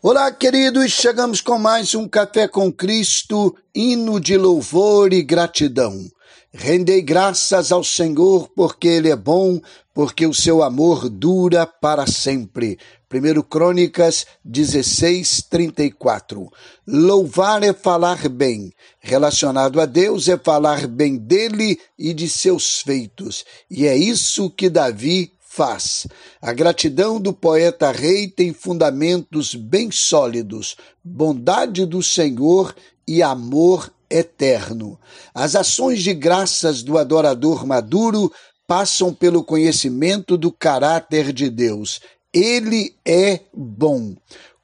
Olá, queridos, chegamos com mais um Café com Cristo, hino de louvor e gratidão. Rendei graças ao Senhor, porque Ele é bom, porque o seu amor dura para sempre. 1 Crônicas 16, 34. Louvar é falar bem. Relacionado a Deus é falar bem dele e de seus feitos. E é isso que Davi faz. A gratidão do poeta rei tem fundamentos bem sólidos, bondade do Senhor e amor eterno. As ações de graças do adorador maduro passam pelo conhecimento do caráter de Deus. Ele é bom.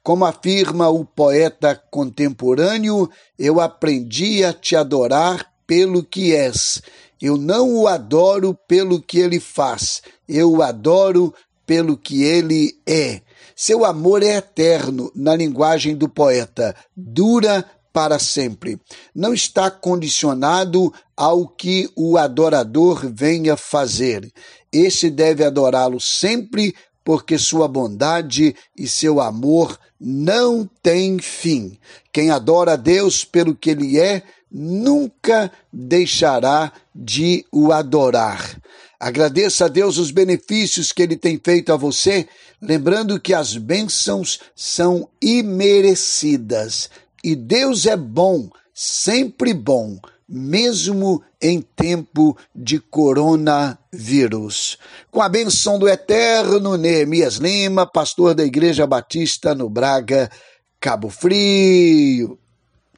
Como afirma o poeta contemporâneo, eu aprendi a te adorar pelo que és eu não o adoro pelo que ele faz, eu o adoro pelo que ele é. Seu amor é eterno, na linguagem do poeta, dura para sempre. Não está condicionado ao que o adorador venha fazer. Esse deve adorá-lo sempre, porque sua bondade e seu amor não têm fim. Quem adora a Deus pelo que ele é, nunca deixará de o adorar. Agradeça a Deus os benefícios que ele tem feito a você, lembrando que as bênçãos são imerecidas. E Deus é bom, sempre bom, mesmo em tempo de coronavírus. Com a benção do eterno Neemias Lima, pastor da Igreja Batista no Braga, Cabo Frio.